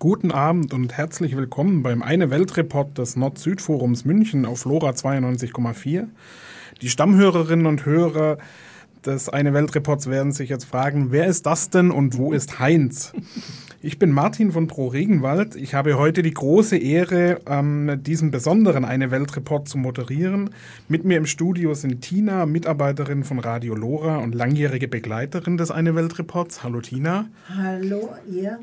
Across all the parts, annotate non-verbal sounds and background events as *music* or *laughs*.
Guten Abend und herzlich willkommen beim Eine Welt Report des Nord-Süd-Forums München auf Lora 92,4. Die Stammhörerinnen und Hörer des Eine Welt Reports werden sich jetzt fragen, wer ist das denn und wo ist Heinz? Ich bin Martin von Pro Regenwald. Ich habe heute die große Ehre, ähm, diesen besonderen Eine Welt Report zu moderieren. Mit mir im Studio sind Tina, Mitarbeiterin von Radio Lora und langjährige Begleiterin des Eine Welt Reports. Hallo Tina. Hallo ihr.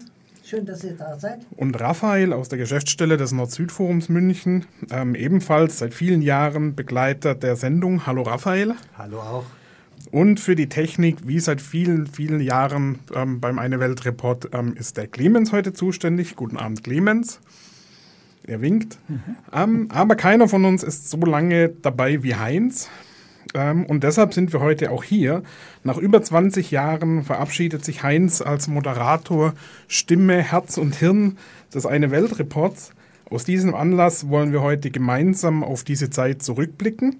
Schön, dass ihr da seid. Und Raphael aus der Geschäftsstelle des Nord-Süd-Forums München, ähm, ebenfalls seit vielen Jahren Begleiter der Sendung. Hallo Raphael. Hallo auch. Und für die Technik, wie seit vielen, vielen Jahren ähm, beim Eine Welt Report, ähm, ist der Clemens heute zuständig. Guten Abend, Clemens. Er winkt. Mhm. Ähm, aber keiner von uns ist so lange dabei wie Heinz. Ähm, und deshalb sind wir heute auch hier. Nach über 20 Jahren verabschiedet sich Heinz als Moderator, Stimme, Herz und Hirn des Eine Welt Reports. Aus diesem Anlass wollen wir heute gemeinsam auf diese Zeit zurückblicken.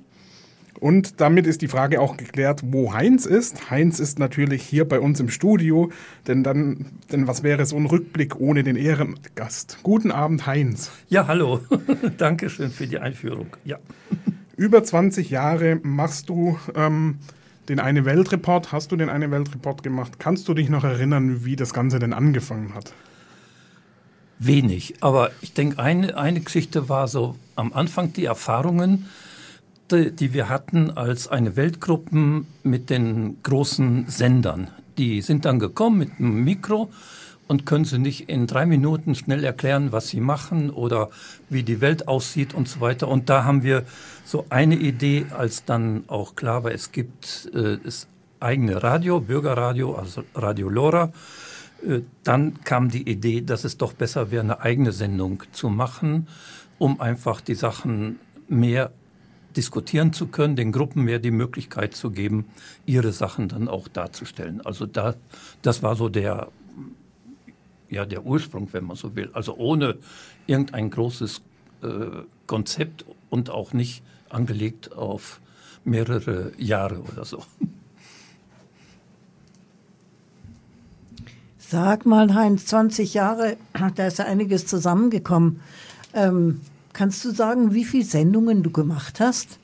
Und damit ist die Frage auch geklärt, wo Heinz ist. Heinz ist natürlich hier bei uns im Studio, denn dann, denn was wäre so ein Rückblick ohne den Ehrengast? Guten Abend, Heinz. Ja, hallo. *laughs* Dankeschön für die Einführung. Ja. Über 20 Jahre machst du ähm, den Eine Welt-Report. Hast du den Eine Welt-Report gemacht? Kannst du dich noch erinnern, wie das Ganze denn angefangen hat? Wenig, aber ich denke, eine, eine Geschichte war so am Anfang die Erfahrungen, die, die wir hatten als eine Weltgruppen mit den großen Sendern. Die sind dann gekommen mit einem Mikro und können sie nicht in drei Minuten schnell erklären, was sie machen oder wie die Welt aussieht und so weiter. Und da haben wir so eine Idee, als dann auch klar war, es gibt äh, das eigene Radio, Bürgerradio, also Radio Lora. Äh, dann kam die Idee, dass es doch besser wäre, eine eigene Sendung zu machen, um einfach die Sachen mehr diskutieren zu können, den Gruppen mehr die Möglichkeit zu geben, ihre Sachen dann auch darzustellen. Also da, das war so der ja der Ursprung, wenn man so will. Also ohne irgendein großes äh, Konzept und auch nicht angelegt auf mehrere Jahre oder so. Sag mal, Heinz, 20 Jahre, da ist ja einiges zusammengekommen. Ähm, kannst du sagen, wie viele Sendungen du gemacht hast?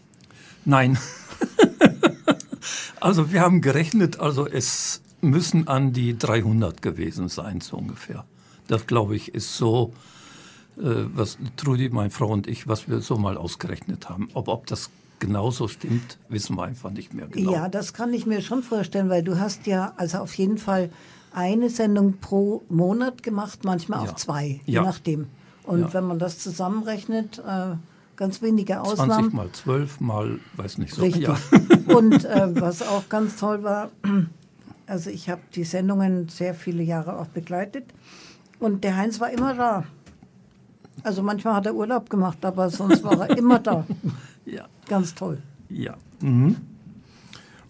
Nein. *laughs* also wir haben gerechnet, also es müssen an die 300 gewesen sein, so ungefähr. Das, glaube ich, ist so, äh, was Trudi, meine Frau und ich, was wir so mal ausgerechnet haben. Ob, ob das genauso stimmt, wissen wir einfach nicht mehr genau. Ja, das kann ich mir schon vorstellen, weil du hast ja also auf jeden Fall eine Sendung pro Monat gemacht, manchmal ja. auch zwei, je ja. nachdem. Und ja. wenn man das zusammenrechnet, äh, ganz wenige Ausnahmen. 20 mal 12 mal, weiß nicht so. Richtig. Ja. Und *laughs* äh, was auch ganz toll war, also ich habe die Sendungen sehr viele Jahre auch begleitet und der Heinz war immer da. Also manchmal hat er Urlaub gemacht, aber sonst war er *laughs* immer da. Ja. Ganz toll. Ja. Mhm.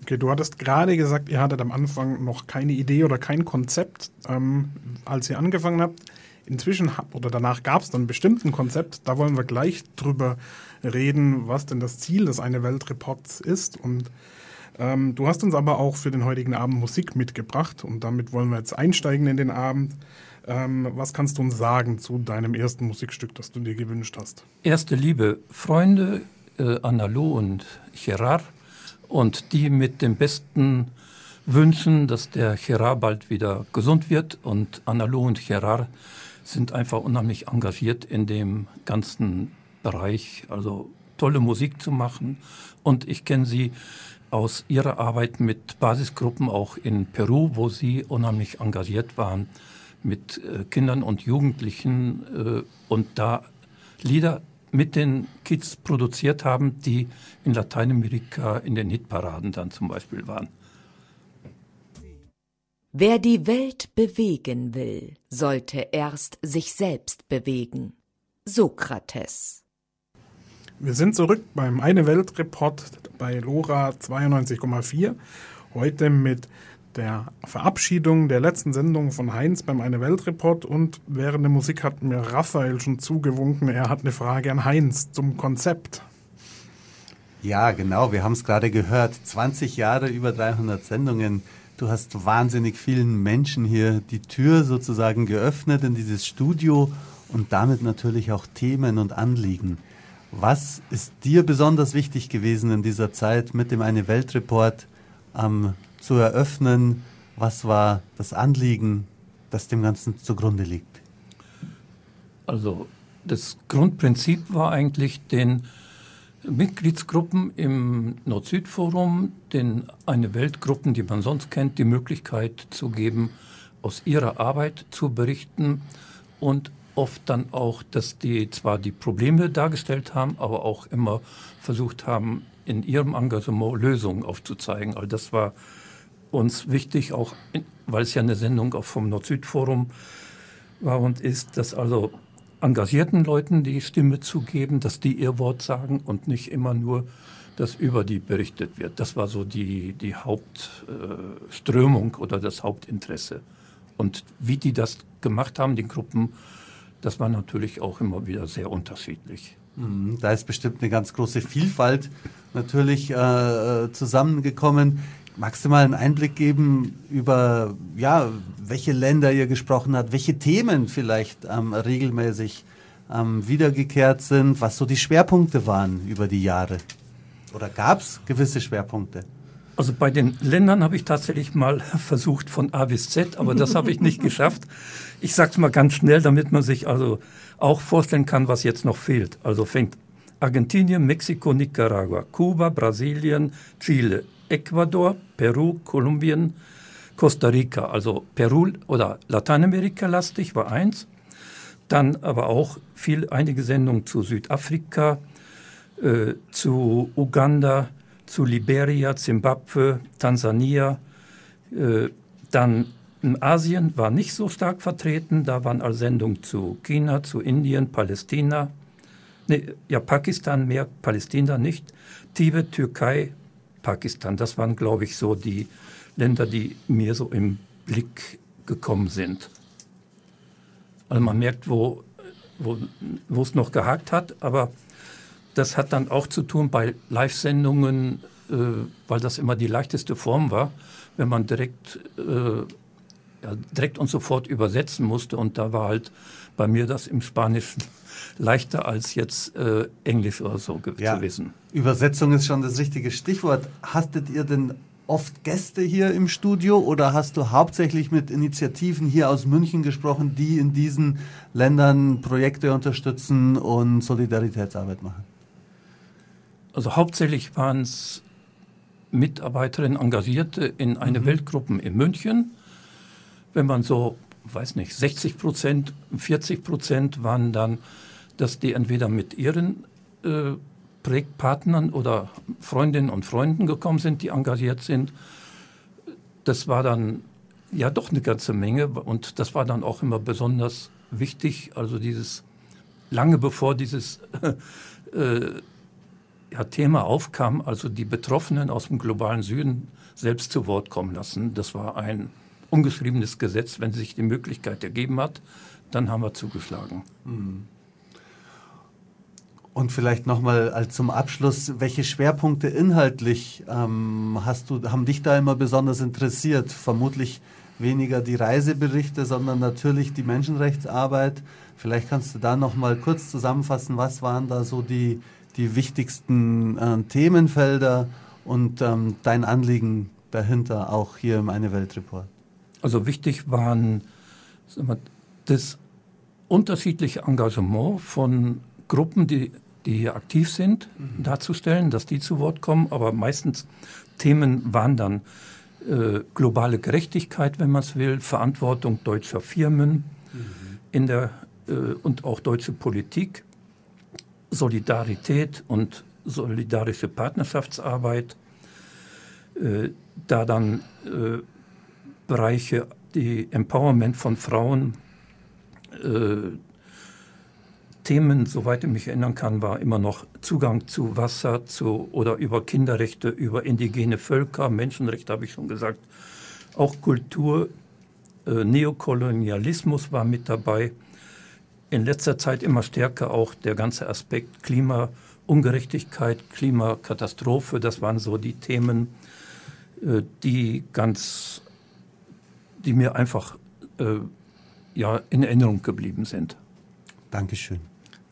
Okay, du hattest gerade gesagt, ihr hattet am Anfang noch keine Idee oder kein Konzept, ähm, als ihr angefangen habt. Inzwischen oder danach gab es dann bestimmt ein Konzept. Da wollen wir gleich drüber reden, was denn das Ziel des Eine Welt Reports ist und ähm, du hast uns aber auch für den heutigen Abend Musik mitgebracht und damit wollen wir jetzt einsteigen in den Abend. Ähm, was kannst du uns sagen zu deinem ersten Musikstück, das du dir gewünscht hast? Erste Liebe, Freunde, äh, Analu und Gerard und die mit den besten Wünschen, dass der Gerard bald wieder gesund wird und Analu und Gerard sind einfach unheimlich engagiert in dem ganzen Bereich, also tolle Musik zu machen und ich kenne sie aus ihrer Arbeit mit Basisgruppen auch in Peru, wo sie unheimlich engagiert waren mit äh, Kindern und Jugendlichen äh, und da Lieder mit den Kids produziert haben, die in Lateinamerika in den Hitparaden dann zum Beispiel waren. Wer die Welt bewegen will, sollte erst sich selbst bewegen. Sokrates wir sind zurück beim Eine Welt Report bei LoRa 92,4. Heute mit der Verabschiedung der letzten Sendung von Heinz beim Eine Welt Report und während der Musik hat mir Raphael schon zugewunken, er hat eine Frage an Heinz zum Konzept. Ja, genau, wir haben es gerade gehört. 20 Jahre, über 300 Sendungen. Du hast wahnsinnig vielen Menschen hier die Tür sozusagen geöffnet in dieses Studio und damit natürlich auch Themen und Anliegen. Was ist dir besonders wichtig gewesen in dieser Zeit mit dem Eine Weltreport ähm, zu eröffnen? Was war das Anliegen, das dem Ganzen zugrunde liegt? Also das Grundprinzip war eigentlich den Mitgliedsgruppen im Nord-Süd-Forum, den eine Weltgruppen, die man sonst kennt, die Möglichkeit zu geben, aus ihrer Arbeit zu berichten und oft dann auch, dass die zwar die Probleme dargestellt haben, aber auch immer versucht haben, in ihrem Engagement Lösungen aufzuzeigen. Also das war uns wichtig, auch in, weil es ja eine Sendung auch vom Nord-Süd-Forum war und ist, dass also engagierten Leuten die Stimme zu geben, dass die ihr Wort sagen und nicht immer nur, dass über die berichtet wird. Das war so die, die Hauptströmung äh, oder das Hauptinteresse. Und wie die das gemacht haben, die Gruppen, das war natürlich auch immer wieder sehr unterschiedlich. Mhm, da ist bestimmt eine ganz große Vielfalt natürlich äh, zusammengekommen. Magst du mal einen Einblick geben über, ja, welche Länder ihr gesprochen habt, welche Themen vielleicht ähm, regelmäßig ähm, wiedergekehrt sind, was so die Schwerpunkte waren über die Jahre? Oder gab es gewisse Schwerpunkte? Also bei den Ländern habe ich tatsächlich mal versucht von A bis Z, aber das habe ich nicht *laughs* geschafft. Ich sage es mal ganz schnell, damit man sich also auch vorstellen kann, was jetzt noch fehlt. Also fängt Argentinien, Mexiko, Nicaragua, Kuba, Brasilien, Chile, Ecuador, Peru, Kolumbien, Costa Rica, also Peru oder Lateinamerika lastig war eins. Dann aber auch viel, einige Sendungen zu Südafrika, äh, zu Uganda, zu Liberia, Zimbabwe, Tansania. Äh, dann Asien war nicht so stark vertreten. Da waren also Sendungen zu China, zu Indien, Palästina. Nee, ja, Pakistan mehr, Palästina nicht. Tibet, Türkei, Pakistan. Das waren, glaube ich, so die Länder, die mir so im Blick gekommen sind. Also man merkt, wo, wo, wo es noch gehakt hat, aber das hat dann auch zu tun bei Live-Sendungen, äh, weil das immer die leichteste Form war, wenn man direkt, äh, ja, direkt und sofort übersetzen musste. Und da war halt bei mir das im Spanischen *laughs* leichter als jetzt äh, Englisch oder so ja, gewesen. Übersetzung ist schon das richtige Stichwort. Hattet ihr denn oft Gäste hier im Studio oder hast du hauptsächlich mit Initiativen hier aus München gesprochen, die in diesen Ländern Projekte unterstützen und Solidaritätsarbeit machen? Also hauptsächlich waren es Mitarbeiterinnen, Engagierte in eine mhm. Weltgruppen in München. Wenn man so, weiß nicht, 60 Prozent, 40 Prozent waren dann dass die entweder mit ihren äh, Projektpartnern oder Freundinnen und Freunden gekommen sind, die engagiert sind. Das war dann ja doch eine ganze Menge und das war dann auch immer besonders wichtig. Also dieses lange bevor dieses *laughs* äh, ja, Thema aufkam, also die Betroffenen aus dem globalen Süden selbst zu Wort kommen lassen. Das war ein ungeschriebenes Gesetz. Wenn sich die Möglichkeit ergeben hat, dann haben wir zugeschlagen. Mhm. Und vielleicht nochmal zum Abschluss, welche Schwerpunkte inhaltlich ähm, hast du, haben dich da immer besonders interessiert? Vermutlich weniger die Reiseberichte, sondern natürlich die Menschenrechtsarbeit. Vielleicht kannst du da nochmal kurz zusammenfassen, was waren da so die, die wichtigsten äh, Themenfelder und ähm, dein Anliegen dahinter auch hier im Eine Welt Report? Also wichtig waren wir, das unterschiedliche Engagement von Gruppen, die, die hier aktiv sind, mhm. darzustellen, dass die zu Wort kommen. Aber meistens Themen waren dann äh, globale Gerechtigkeit, wenn man es will, Verantwortung deutscher Firmen mhm. in der, äh, und auch deutsche Politik, Solidarität und solidarische Partnerschaftsarbeit, äh, da dann äh, Bereiche, die Empowerment von Frauen, äh, Themen, soweit ich mich erinnern kann, war immer noch Zugang zu Wasser zu, oder über Kinderrechte, über indigene Völker, Menschenrechte habe ich schon gesagt, auch Kultur, Neokolonialismus war mit dabei. In letzter Zeit immer stärker auch der ganze Aspekt Klimaungerechtigkeit, Klimakatastrophe, das waren so die Themen, äh, die ganz die mir einfach äh, ja, in Erinnerung geblieben sind. Dankeschön.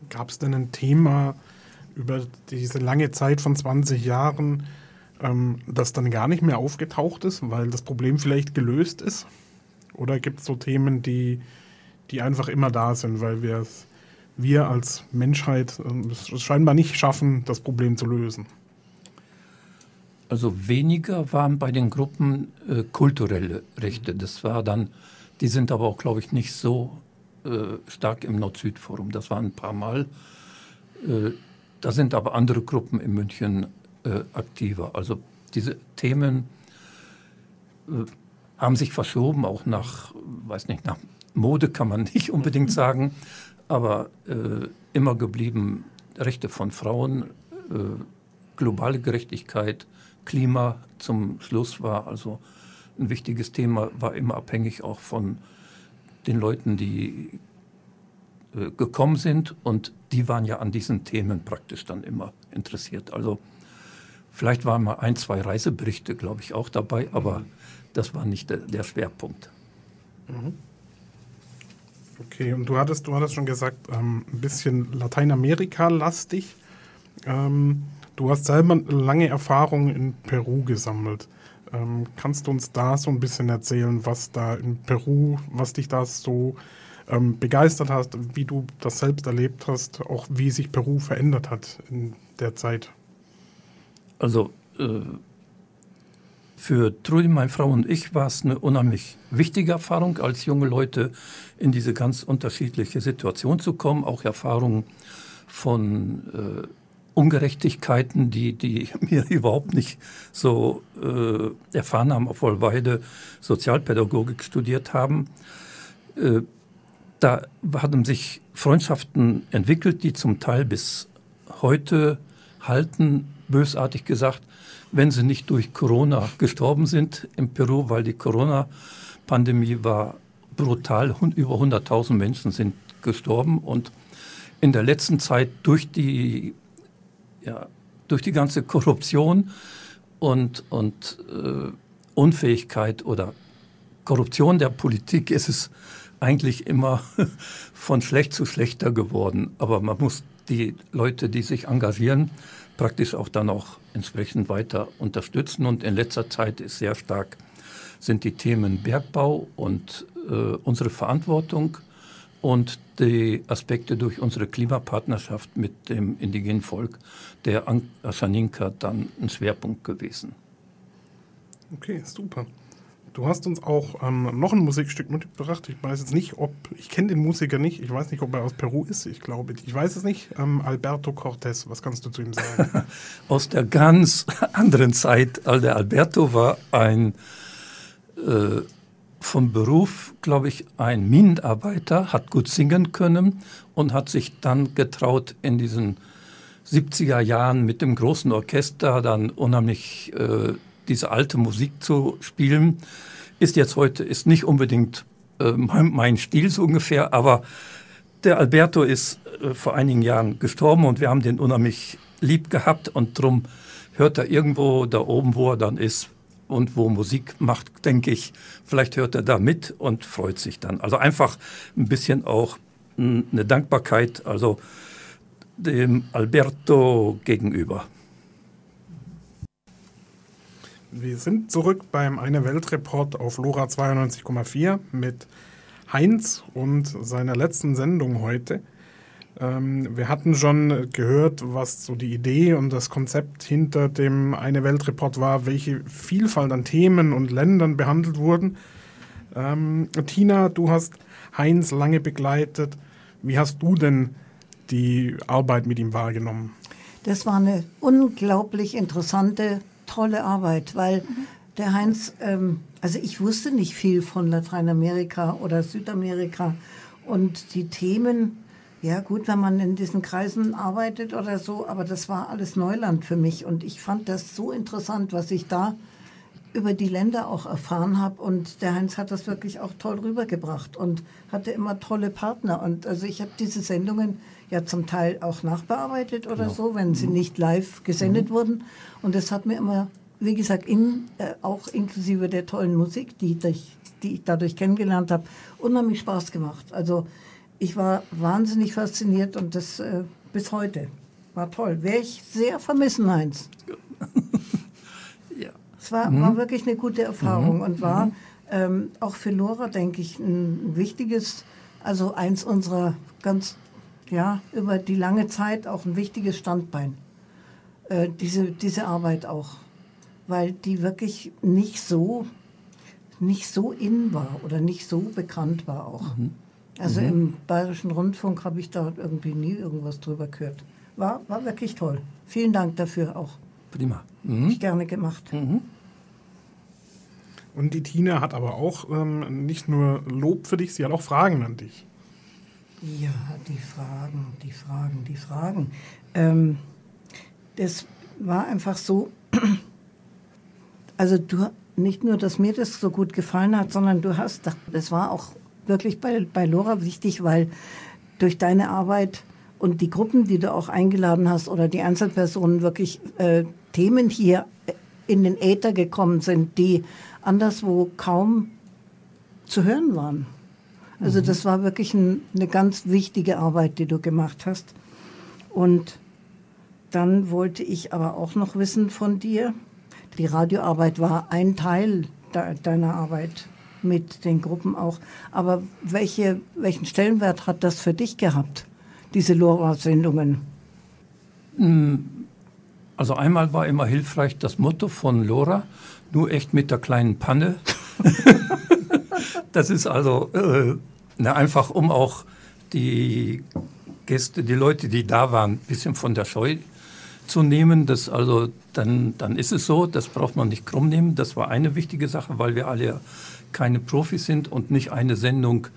Gab es denn ein Thema über diese lange Zeit von 20 Jahren, ähm, das dann gar nicht mehr aufgetaucht ist, weil das Problem vielleicht gelöst ist? Oder gibt es so Themen, die, die einfach immer da sind, weil wir wir als Menschheit äh, es scheinbar nicht schaffen, das Problem zu lösen? Also weniger waren bei den Gruppen äh, kulturelle Rechte. Das war dann, die sind aber auch, glaube ich, nicht so äh, stark im Nord-Süd-Forum. Das waren ein paar Mal. Äh, da sind aber andere Gruppen in München äh, aktiver. Also diese Themen äh, haben sich verschoben, auch nach, weiß nicht, nach Mode kann man nicht unbedingt sagen, aber äh, immer geblieben Rechte von Frauen, globale Gerechtigkeit, Klima zum Schluss war also ein wichtiges Thema, war immer abhängig auch von den Leuten, die äh, gekommen sind und die waren ja an diesen Themen praktisch dann immer interessiert. Also vielleicht waren mal ein, zwei Reiseberichte, glaube ich, auch dabei, aber das war nicht der, der Schwerpunkt. Mhm. Okay, und du hattest, du hattest schon gesagt, ähm, ein bisschen Lateinamerika-lastig. Ähm, du hast selber lange Erfahrung in Peru gesammelt. Ähm, kannst du uns da so ein bisschen erzählen, was da in Peru, was dich da so ähm, begeistert hast, wie du das selbst erlebt hast, auch wie sich Peru verändert hat in der Zeit? Also äh, für Trudi, meine Frau und ich war es eine unheimlich wichtige Erfahrung, als junge Leute in diese ganz unterschiedliche Situation zu kommen, auch Erfahrungen von äh, Ungerechtigkeiten, die, die *laughs* wir überhaupt nicht so äh, erfahren haben, obwohl beide Sozialpädagogik studiert haben. Äh, da haben sich Freundschaften entwickelt, die zum Teil bis heute halten, bösartig gesagt, wenn sie nicht durch Corona gestorben sind in Peru, weil die Corona-Pandemie war brutal, über 100.000 Menschen sind gestorben und in der letzten Zeit durch die ja, durch die ganze Korruption und, und äh, Unfähigkeit oder Korruption der Politik ist es eigentlich immer *laughs* von schlecht zu schlechter geworden. Aber man muss die Leute, die sich engagieren, praktisch auch dann auch entsprechend weiter unterstützen. Und in letzter Zeit ist sehr stark sind die Themen Bergbau und äh, unsere Verantwortung und die Aspekte durch unsere Klimapartnerschaft mit dem indigenen Volk der Ashaninka dann ein Schwerpunkt gewesen. Okay, super. Du hast uns auch ähm, noch ein Musikstück mitgebracht. Ich weiß jetzt nicht, ob ich kenne den Musiker nicht. Ich weiß nicht, ob er aus Peru ist. Ich glaube, ich weiß es nicht. Ähm, Alberto Cortés. Was kannst du zu ihm sagen? *laughs* aus der ganz anderen Zeit. Der Alberto war ein äh, vom Beruf, glaube ich, ein Minenarbeiter, hat gut singen können und hat sich dann getraut, in diesen 70er Jahren mit dem großen Orchester dann unheimlich äh, diese alte Musik zu spielen. Ist jetzt heute, ist nicht unbedingt äh, mein, mein, Stil so ungefähr, aber der Alberto ist äh, vor einigen Jahren gestorben und wir haben den unheimlich lieb gehabt und drum hört er irgendwo da oben, wo er dann ist, und wo Musik macht, denke ich, vielleicht hört er da mit und freut sich dann. Also einfach ein bisschen auch eine Dankbarkeit, also dem Alberto gegenüber. Wir sind zurück beim Eine Welt Report auf LoRa 92,4 mit Heinz und seiner letzten Sendung heute. Ähm, wir hatten schon gehört, was so die Idee und das Konzept hinter dem Eine Welt Report war, welche Vielfalt an Themen und Ländern behandelt wurden. Ähm, Tina, du hast Heinz lange begleitet. Wie hast du denn die Arbeit mit ihm wahrgenommen? Das war eine unglaublich interessante, tolle Arbeit, weil mhm. der Heinz, ähm, also ich wusste nicht viel von Lateinamerika oder Südamerika und die Themen, ja, gut, wenn man in diesen Kreisen arbeitet oder so, aber das war alles Neuland für mich und ich fand das so interessant, was ich da über die Länder auch erfahren habe und der Heinz hat das wirklich auch toll rübergebracht und hatte immer tolle Partner und also ich habe diese Sendungen ja zum Teil auch nachbearbeitet oder genau. so, wenn sie mhm. nicht live gesendet mhm. wurden und das hat mir immer wie gesagt, in, äh, auch inklusive der tollen Musik, die, ich, die ich dadurch kennengelernt habe, unheimlich Spaß gemacht. Also ich war wahnsinnig fasziniert und das äh, bis heute war toll. Werde ich sehr vermissen, Heinz. ja. Es war, mhm. war wirklich eine gute Erfahrung mhm. und war mhm. ähm, auch für Lora, denke ich, ein wichtiges, also eins unserer ganz, ja, über die lange Zeit auch ein wichtiges Standbein. Äh, diese, diese Arbeit auch. Weil die wirklich nicht so, nicht so in war oder nicht so bekannt war auch. Mhm. Also mhm. im Bayerischen Rundfunk habe ich da irgendwie nie irgendwas drüber gehört. War, war wirklich toll. Vielen Dank dafür auch. Prima. Mhm. Ich gerne gemacht. Mhm. Und die Tina hat aber auch ähm, nicht nur Lob für dich, sie hat auch Fragen an dich. Ja, die Fragen, die Fragen, die Fragen. Ähm, das war einfach so, also du, nicht nur, dass mir das so gut gefallen hat, sondern du hast, das war auch wirklich bei, bei Lora wichtig, weil durch deine Arbeit und die Gruppen, die du auch eingeladen hast oder die Einzelpersonen wirklich äh, Themen hier in den Äther gekommen sind, die anderswo kaum zu hören waren. Also mhm. das war wirklich ein, eine ganz wichtige Arbeit, die du gemacht hast. Und dann wollte ich aber auch noch wissen von dir, die Radioarbeit war ein Teil de deiner Arbeit mit den Gruppen auch. Aber welche, welchen Stellenwert hat das für dich gehabt, diese LoRa-Sendungen? Also einmal war immer hilfreich das Motto von LoRa, nur echt mit der kleinen Panne. *laughs* das ist also äh, na, einfach, um auch die Gäste, die Leute, die da waren, ein bisschen von der Scheu zu nehmen. Das also, dann, dann ist es so, das braucht man nicht krumm nehmen. Das war eine wichtige Sache, weil wir alle keine Profis sind und nicht eine Sendung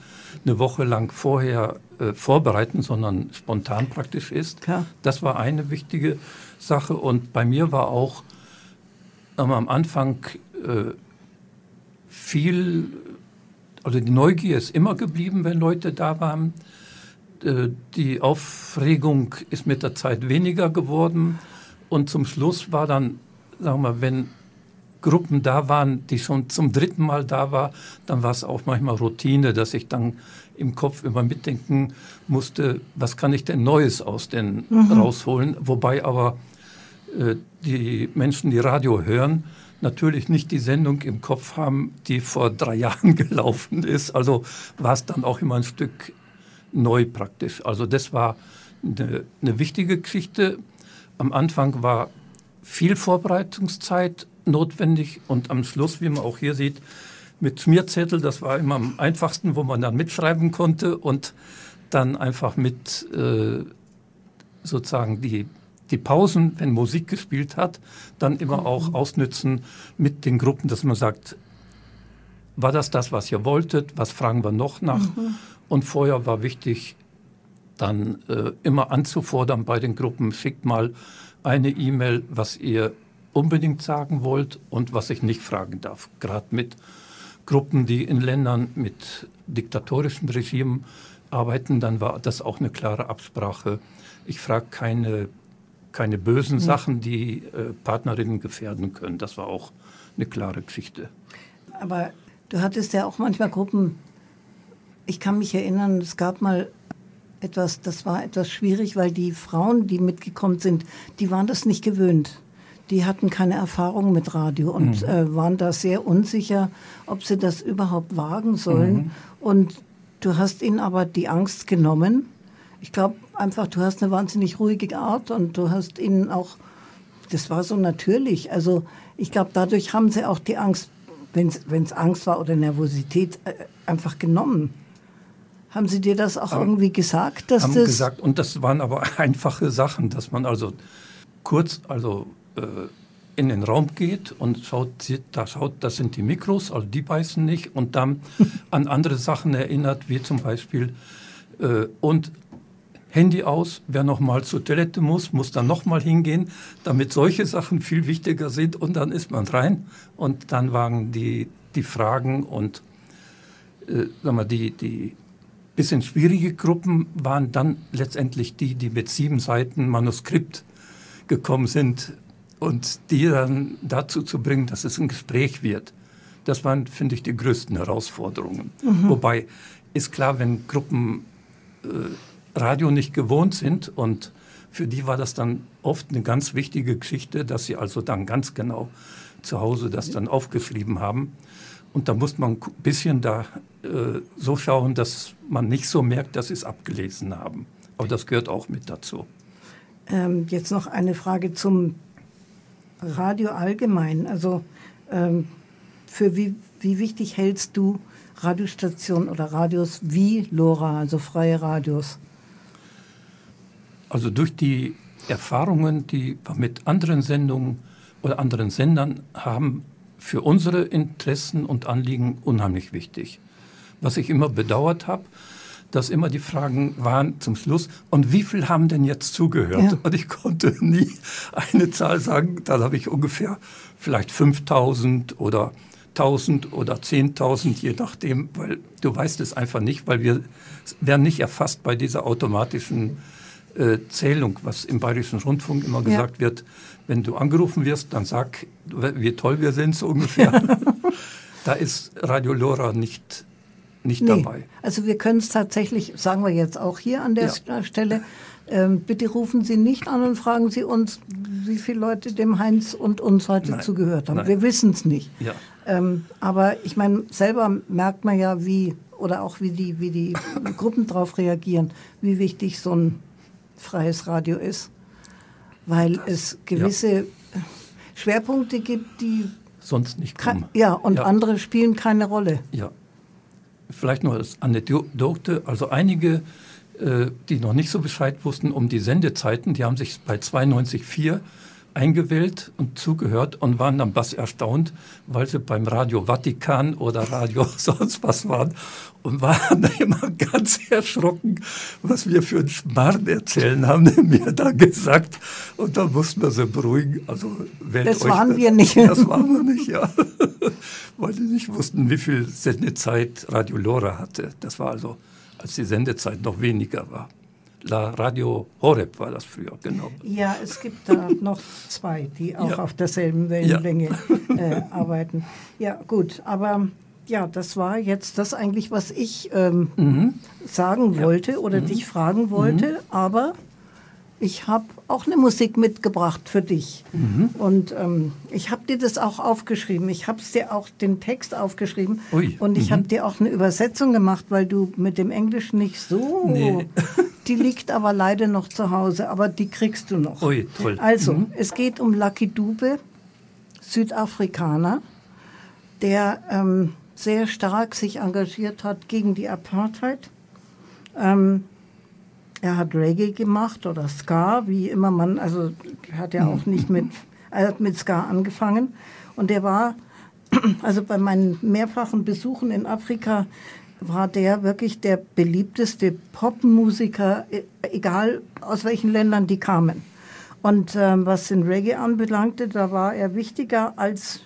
eine Woche lang vorher äh, vorbereiten, sondern spontan praktisch ist. Klar. Das war eine wichtige Sache. Und bei mir war auch ähm, am Anfang äh, viel, also die Neugier ist immer geblieben, wenn Leute da waren. Äh, die Aufregung ist mit der Zeit weniger geworden. Und zum Schluss war dann, sagen wir mal, wenn Gruppen da waren, die schon zum dritten Mal da war, dann war es auch manchmal Routine, dass ich dann im Kopf immer mitdenken musste, was kann ich denn Neues aus den mhm. rausholen. Wobei aber äh, die Menschen, die Radio hören, natürlich nicht die Sendung im Kopf haben, die vor drei *laughs* Jahren gelaufen ist. Also war es dann auch immer ein Stück neu praktisch. Also das war eine, eine wichtige Geschichte. Am Anfang war viel Vorbereitungszeit notwendig und am Schluss, wie man auch hier sieht, mit Schmierzettel, das war immer am einfachsten, wo man dann mitschreiben konnte und dann einfach mit äh, sozusagen die, die Pausen, wenn Musik gespielt hat, dann immer auch ausnützen mit den Gruppen, dass man sagt, war das das, was ihr wolltet? Was fragen wir noch nach? Mhm. Und vorher war wichtig, dann äh, immer anzufordern bei den Gruppen, schickt mal eine E-Mail, was ihr unbedingt sagen wollt und was ich nicht fragen darf. Gerade mit Gruppen, die in Ländern mit diktatorischen Regimen arbeiten, dann war das auch eine klare Absprache. Ich frage keine, keine bösen ja. Sachen, die äh, Partnerinnen gefährden können. Das war auch eine klare Geschichte. Aber du hattest ja auch manchmal Gruppen, ich kann mich erinnern, es gab mal etwas, das war etwas schwierig, weil die Frauen, die mitgekommen sind, die waren das nicht gewöhnt. Die hatten keine Erfahrung mit Radio und mhm. äh, waren da sehr unsicher, ob sie das überhaupt wagen sollen. Mhm. Und du hast ihnen aber die Angst genommen. Ich glaube einfach, du hast eine wahnsinnig ruhige Art und du hast ihnen auch, das war so natürlich. Also ich glaube, dadurch haben sie auch die Angst, wenn es Angst war oder Nervosität, äh, einfach genommen. Haben Sie dir das auch aber irgendwie gesagt? Dass haben das gesagt, und das waren aber *laughs* einfache Sachen, dass man also kurz also äh, in den Raum geht und schaut, da schaut, das sind die Mikros, also die beißen nicht, und dann *laughs* an andere Sachen erinnert, wie zum Beispiel äh, und Handy aus, wer noch mal zur Toilette muss, muss dann noch mal hingehen, damit solche Sachen viel wichtiger sind und dann ist man rein und dann waren die, die Fragen und äh, sag mal, die, die bisschen schwierige Gruppen waren dann letztendlich die, die mit sieben Seiten Manuskript gekommen sind, und die dann dazu zu bringen, dass es ein Gespräch wird. Das waren, finde ich, die größten Herausforderungen. Mhm. Wobei ist klar, wenn Gruppen äh, Radio nicht gewohnt sind und für die war das dann oft eine ganz wichtige Geschichte, dass sie also dann ganz genau zu Hause das dann aufgeschrieben haben. Und da muss man ein bisschen da äh, so schauen, dass man nicht so merkt, dass sie es abgelesen haben. Aber das gehört auch mit dazu. Ähm, jetzt noch eine Frage zum Radio allgemein. Also ähm, für wie, wie wichtig hältst du Radiostationen oder Radios wie LoRa, also freie Radios? Also durch die Erfahrungen, die wir mit anderen Sendungen oder anderen Sendern haben, für unsere Interessen und Anliegen unheimlich wichtig. Was ich immer bedauert habe, dass immer die Fragen waren zum Schluss, und wie viel haben denn jetzt zugehört? Ja. Und ich konnte *laughs* nie eine Zahl sagen. Dann habe ich ungefähr vielleicht 5000 oder 1000 oder 10.000, je nachdem, weil du weißt es einfach nicht, weil wir werden nicht erfasst bei dieser automatischen äh, Zählung, was im Bayerischen Rundfunk immer gesagt ja. wird, wenn du angerufen wirst, dann sag, wie toll wir sind, so ungefähr. *laughs* da ist Radio Lora nicht, nicht nee. dabei. Also wir können es tatsächlich, sagen wir jetzt auch hier an der ja. Stelle, ähm, bitte rufen Sie nicht an und fragen Sie uns, wie viele Leute dem Heinz und uns heute Nein. zugehört haben. Nein. Wir wissen es nicht. Ja. Ähm, aber ich meine, selber merkt man ja, wie, oder auch wie die, wie die Gruppen darauf reagieren, wie wichtig so ein freies Radio ist. Weil es gewisse ja. Schwerpunkte gibt, die sonst nicht kommen. Ja, und ja. andere spielen keine Rolle. Ja. Vielleicht noch als Anekdote, also einige, äh, die noch nicht so Bescheid wussten um die Sendezeiten, die haben sich bei 92.4 eingewählt und zugehört und waren dann was erstaunt, weil sie beim Radio Vatikan oder Radio *laughs* sonst was waren und waren *laughs* immer ganz erschrocken, was wir für einen Schmarrn erzählen, haben *laughs* mir da gesagt. Und da mussten wir sie beruhigen. Also, das waren wir nicht. Das waren wir nicht, ja. weil die nicht wussten, wie viel Sendezeit Radio Lora hatte. Das war also, als die Sendezeit noch weniger war. La Radio Horeb war das früher, genau. Ja, es gibt da *laughs* noch zwei, die auch ja. auf derselben Wellenlänge ja. äh, *laughs* arbeiten. Ja, gut, aber ja, das war jetzt das eigentlich, was ich ähm, mhm. sagen wollte oder mhm. dich fragen wollte, mhm. aber ich habe auch eine Musik mitgebracht für dich. Mhm. Und ähm, ich habe dir das auch aufgeschrieben. Ich habe dir auch den Text aufgeschrieben. Ui. Und ich mhm. habe dir auch eine Übersetzung gemacht, weil du mit dem Englisch nicht so. Nee. *laughs* Die liegt aber leider noch zu Hause, aber die kriegst du noch. Ui, toll. Also, mhm. es geht um Lucky Dube, Südafrikaner, der ähm, sehr stark sich engagiert hat gegen die Apartheid. Ähm, er hat Reggae gemacht oder Ska, wie immer man, also hat ja auch nicht mit, er hat mit Ska angefangen. Und er war, *clears throat* also bei meinen mehrfachen Besuchen in Afrika, war der wirklich der beliebteste Popmusiker, e, egal aus welchen Ländern die kamen. Und ähm, was den Reggae anbelangte, da war er wichtiger als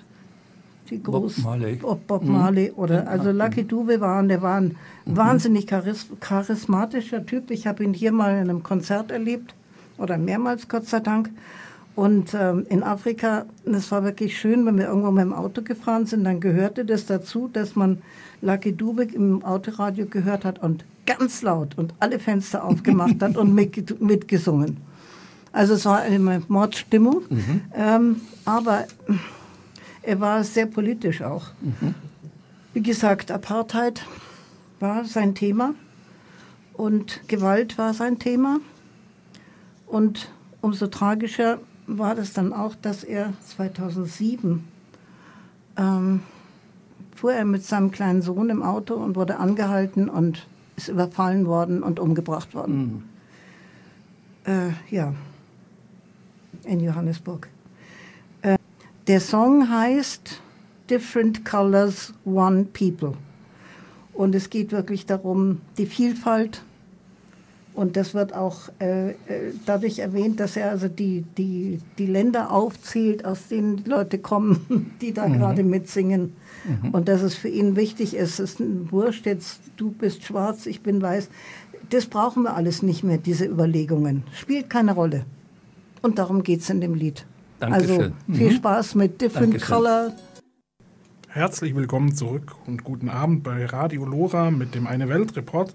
die großen Bob Marley, Bob, Bob Marley mhm. oder also Lucky Dube waren, der war ein mhm. wahnsinnig charis charismatischer Typ. Ich habe ihn hier mal in einem Konzert erlebt oder mehrmals, Gott sei Dank. Und ähm, in Afrika, das war wirklich schön, wenn wir irgendwo mit dem Auto gefahren sind, dann gehörte das dazu, dass man Lucky Dube im Autoradio gehört hat und ganz laut und alle Fenster aufgemacht hat und mit, mitgesungen. Also es war eine Mordstimmung. Mhm. Ähm, aber er war sehr politisch auch. Mhm. Wie gesagt, Apartheid war sein Thema und Gewalt war sein Thema. Und umso tragischer war das dann auch, dass er 2007 ähm, fuhr er mit seinem kleinen Sohn im Auto und wurde angehalten und ist überfallen worden und umgebracht worden. Mhm. Äh, ja, in Johannesburg. Der Song heißt Different Colors, One People. Und es geht wirklich darum, die Vielfalt. Und das wird auch äh, äh, dadurch erwähnt, dass er also die, die, die Länder aufzählt, aus denen die Leute kommen, *laughs* die da mhm. gerade mitsingen. Mhm. Und dass es für ihn wichtig ist. Es ist ein Wurscht, jetzt du bist schwarz, ich bin weiß. Das brauchen wir alles nicht mehr, diese Überlegungen. Spielt keine Rolle. Und darum geht es in dem Lied. Also Dankeschön. viel Mhm. Spaß mit Different Dankeschön. Color. Herzlich willkommen zurück und guten Abend bei Radio Lora mit dem Eine Welt Report.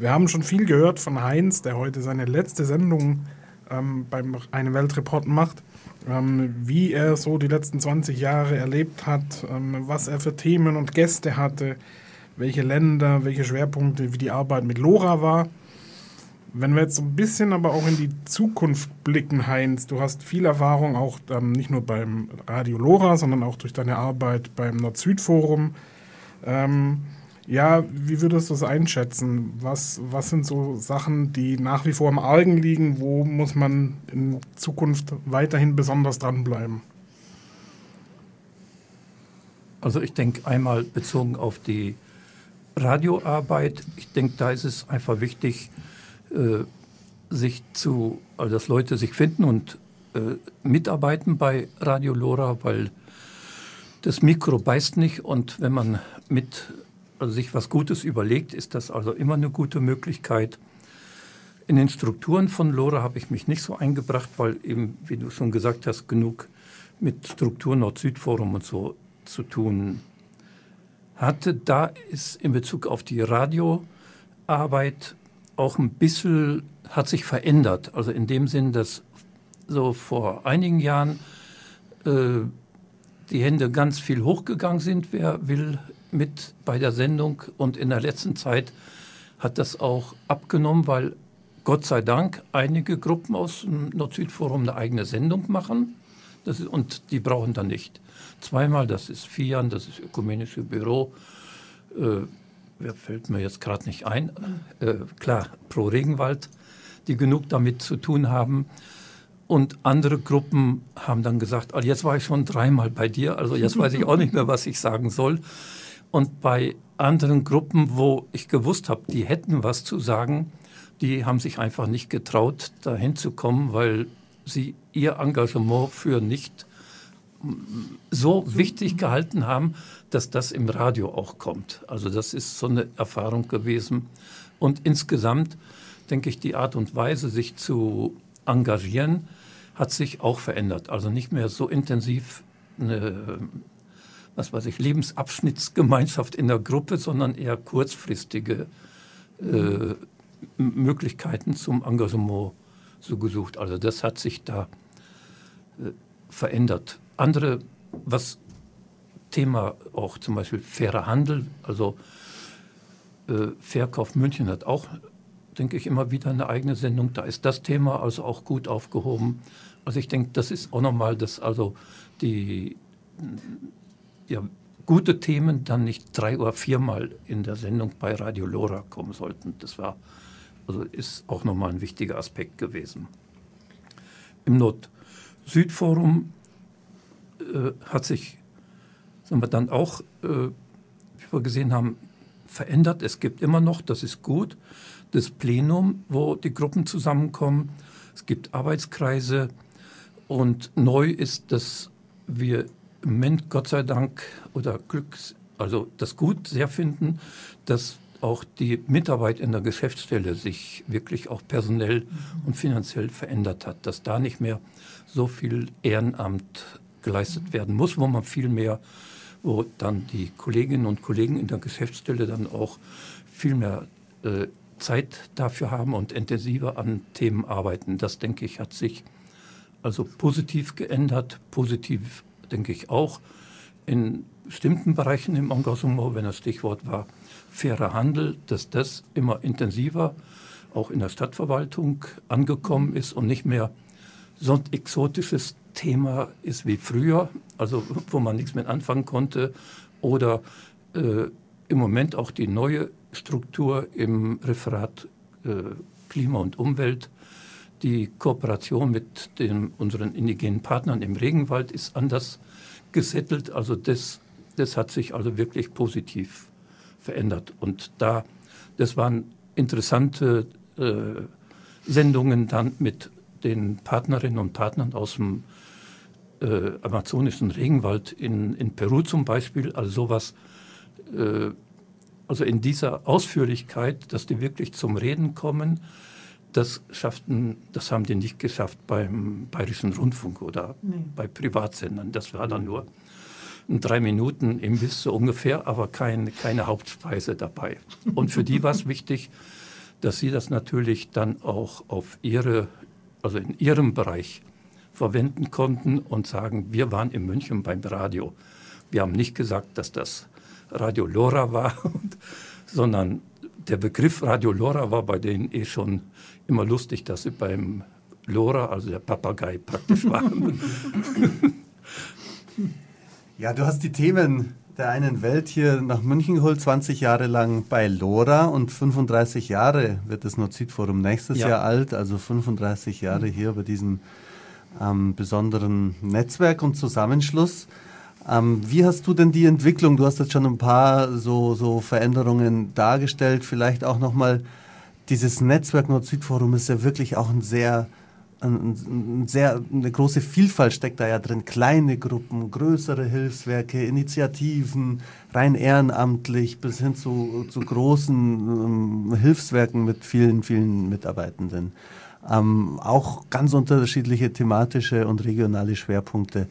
Wir haben schon viel gehört von Heinz, der heute seine letzte Sendung ähm, beim Eine Welt Report macht, ähm, wie er so die letzten 20 Jahre erlebt hat, ähm, was er für Themen und Gäste hatte, welche Länder, welche Schwerpunkte, wie die Arbeit mit Lora war. Wenn wir jetzt so ein bisschen aber auch in die Zukunft blicken, Heinz, du hast viel Erfahrung auch ähm, nicht nur beim Radio Lora, sondern auch durch deine Arbeit beim Nord-Süd-Forum. Ähm, ja, wie würdest du es einschätzen? Was, was sind so Sachen, die nach wie vor im Argen liegen? Wo muss man in Zukunft weiterhin besonders dranbleiben? Also ich denke einmal bezogen auf die Radioarbeit, ich denke, da ist es einfach wichtig, äh, sich zu, also dass Leute sich finden und äh, mitarbeiten bei Radio Lora, weil das Mikro beißt nicht und wenn man mit also sich was Gutes überlegt, ist das also immer eine gute Möglichkeit. In den Strukturen von Lora habe ich mich nicht so eingebracht, weil eben, wie du schon gesagt hast, genug mit Struktur Nord-Süd-Forum und so zu tun hatte. Da ist in Bezug auf die Radioarbeit auch ein bisschen, hat sich verändert. Also in dem Sinn, dass so vor einigen Jahren äh, die Hände ganz viel hochgegangen sind, wer will mit bei der Sendung. Und in der letzten Zeit hat das auch abgenommen, weil Gott sei Dank einige Gruppen aus dem Nord-Süd-Forum eine eigene Sendung machen. Ist, und die brauchen dann nicht zweimal. Das ist FIAN, das ist Ökumenische Büro. Äh, wer fällt mir jetzt gerade nicht ein? Äh, klar, Pro Regenwald, die genug damit zu tun haben. Und andere Gruppen haben dann gesagt, ah, jetzt war ich schon dreimal bei dir, also jetzt weiß ich auch nicht mehr, was ich sagen soll. Und bei anderen Gruppen, wo ich gewusst habe, die hätten was zu sagen, die haben sich einfach nicht getraut, dahin zu kommen, weil sie ihr Engagement für nicht so wichtig gehalten haben, dass das im Radio auch kommt. Also das ist so eine Erfahrung gewesen. Und insgesamt denke ich, die Art und Weise, sich zu engagieren, hat sich auch verändert. Also nicht mehr so intensiv eine, was weiß ich, Lebensabschnittsgemeinschaft in der Gruppe, sondern eher kurzfristige äh, Möglichkeiten zum Engagement so gesucht. Also das hat sich da äh, verändert. Andere, was Thema auch zum Beispiel fairer Handel, also äh, Verkauf München hat auch, denke ich, immer wieder eine eigene Sendung. Da ist das Thema also auch gut aufgehoben. Also ich denke, das ist auch nochmal, dass also die ja, gute Themen dann nicht drei oder viermal in der Sendung bei Radio Lora kommen sollten. Das war, also ist auch nochmal ein wichtiger Aspekt gewesen. Im Nord-Süd-Forum äh, hat sich sagen wir, dann auch, äh, wie wir gesehen haben, verändert. Es gibt immer noch, das ist gut, das Plenum, wo die Gruppen zusammenkommen. Es gibt Arbeitskreise und neu ist, dass wir im Gott sei Dank, oder Glück, also das Gut sehr finden, dass auch die Mitarbeit in der Geschäftsstelle sich wirklich auch personell und finanziell verändert hat, dass da nicht mehr so viel Ehrenamt geleistet werden muss, wo man viel mehr, wo dann die Kolleginnen und Kollegen in der Geschäftsstelle dann auch viel mehr äh, Zeit dafür haben und intensiver an Themen arbeiten. Das, denke ich, hat sich also positiv geändert. Positiv, denke ich, auch in bestimmten Bereichen im Engagement, wenn das Stichwort war, fairer Handel, dass das immer intensiver auch in der Stadtverwaltung angekommen ist und nicht mehr so ein exotisches Thema ist wie früher, also wo man nichts mit anfangen konnte, oder äh, im Moment auch die neue Struktur im Referat äh, Klima und Umwelt. Die Kooperation mit den, unseren indigenen Partnern im Regenwald ist anders gesettelt. Also das, das hat sich also wirklich positiv verändert. Und da, das waren interessante äh, Sendungen dann mit den Partnerinnen und Partnern aus dem äh, amazonischen Regenwald in, in Peru zum Beispiel. Also sowas, äh, also in dieser Ausführlichkeit, dass die wirklich zum Reden kommen, das schafften, das haben die nicht geschafft beim Bayerischen Rundfunk oder nee. bei Privatsendern. Das war dann nur drei Minuten Imbiss so ungefähr, aber kein, keine Hauptspeise dabei. Und für die war es wichtig, dass sie das natürlich dann auch auf ihre, also in ihrem Bereich verwenden konnten und sagen, wir waren in München beim Radio. Wir haben nicht gesagt, dass das Radio Lora war, *laughs* sondern der Begriff Radio Lora war bei denen eh schon immer lustig, dass sie beim Lora, also der Papagei, praktisch waren. *laughs* Ja, du hast die Themen der einen Welt hier nach München geholt, 20 Jahre lang bei Lora und 35 Jahre wird das Nord-Süd-Forum nächstes ja. Jahr alt, also 35 Jahre hier bei diesem ähm, besonderen Netzwerk und Zusammenschluss. Ähm, wie hast du denn die Entwicklung, du hast jetzt schon ein paar so, so Veränderungen dargestellt, vielleicht auch nochmal, dieses Netzwerk Nord-Süd-Forum ist ja wirklich auch ein sehr, ein, ein sehr, eine große Vielfalt steckt da ja drin. Kleine Gruppen, größere Hilfswerke, Initiativen, rein ehrenamtlich bis hin zu, zu großen ähm, Hilfswerken mit vielen, vielen Mitarbeitenden. Ähm, auch ganz unterschiedliche thematische und regionale Schwerpunkte.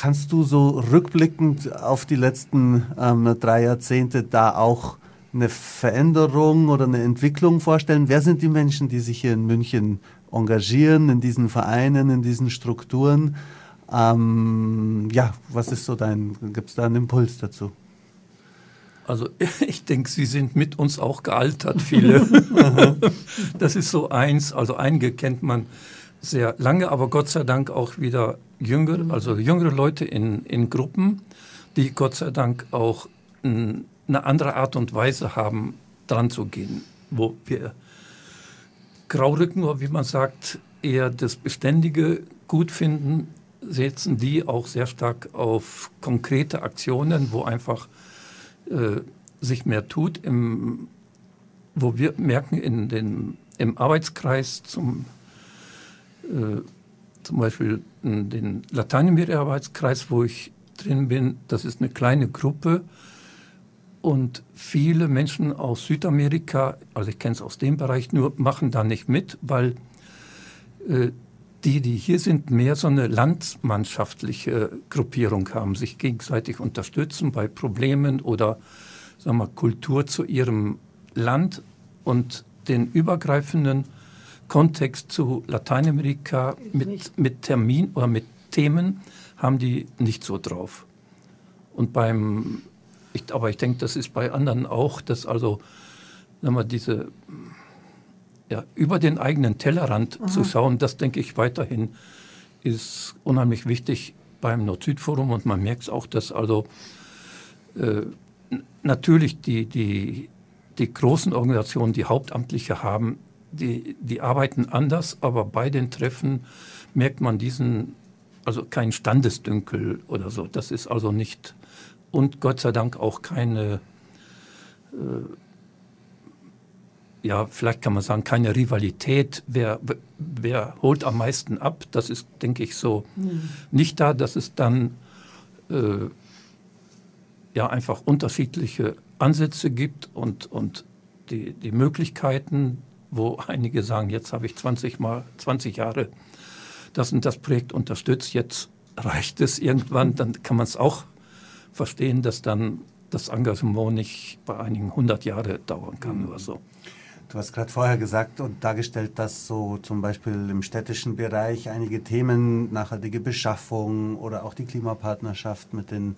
Kannst du so rückblickend auf die letzten ähm, drei Jahrzehnte da auch eine Veränderung oder eine Entwicklung vorstellen? Wer sind die Menschen, die sich hier in München engagieren, in diesen Vereinen, in diesen Strukturen? Ähm, ja, was ist so dein, gibt es da einen Impuls dazu? Also *laughs* ich denke, sie sind mit uns auch gealtert, viele. *laughs* das ist so eins, also einige kennt man sehr lange, aber Gott sei Dank auch wieder jüngere, also jüngere Leute in, in Gruppen, die Gott sei Dank auch eine andere Art und Weise haben, dran zu gehen, wo wir Graurücken, oder wie man sagt, eher das Beständige gut finden, setzen die auch sehr stark auf konkrete Aktionen, wo einfach äh, sich mehr tut, im, wo wir merken in den, im Arbeitskreis zum, äh, zum Beispiel den Lateinamerika-Arbeitskreis, wo ich drin bin, das ist eine kleine Gruppe. Und viele Menschen aus Südamerika, also ich kenne es aus dem Bereich nur, machen da nicht mit, weil äh, die, die hier sind, mehr so eine landsmannschaftliche Gruppierung haben, sich gegenseitig unterstützen bei Problemen oder sagen wir, Kultur zu ihrem Land und den übergreifenden Kontext zu Lateinamerika mit, mit Termin oder mit Themen haben die nicht so drauf. Und beim, ich, aber ich denke, das ist bei anderen auch, dass also sagen wir, diese ja, über den eigenen Tellerrand Aha. zu schauen, das denke ich weiterhin ist unheimlich wichtig beim Nord-Süd-Forum und man merkt es auch, dass also äh, natürlich die, die, die großen Organisationen, die Hauptamtliche haben, die, die arbeiten anders, aber bei den Treffen merkt man diesen, also kein Standesdünkel oder so. Das ist also nicht, und Gott sei Dank auch keine äh, ja, vielleicht kann man sagen, keine Rivalität, wer, wer holt am meisten ab. Das ist, denke ich, so mhm. nicht da, dass es dann äh, ja einfach unterschiedliche Ansätze gibt und, und die, die Möglichkeiten, wo einige sagen, jetzt habe ich 20 mal 20 Jahre das und das Projekt unterstützt, jetzt reicht es irgendwann, dann kann man es auch verstehen, dass dann das Engagement nicht bei einigen 100 Jahre dauern kann mhm. oder so. Du hast gerade vorher gesagt und dargestellt, dass so zum Beispiel im städtischen Bereich einige Themen, nachhaltige Beschaffung oder auch die Klimapartnerschaft mit den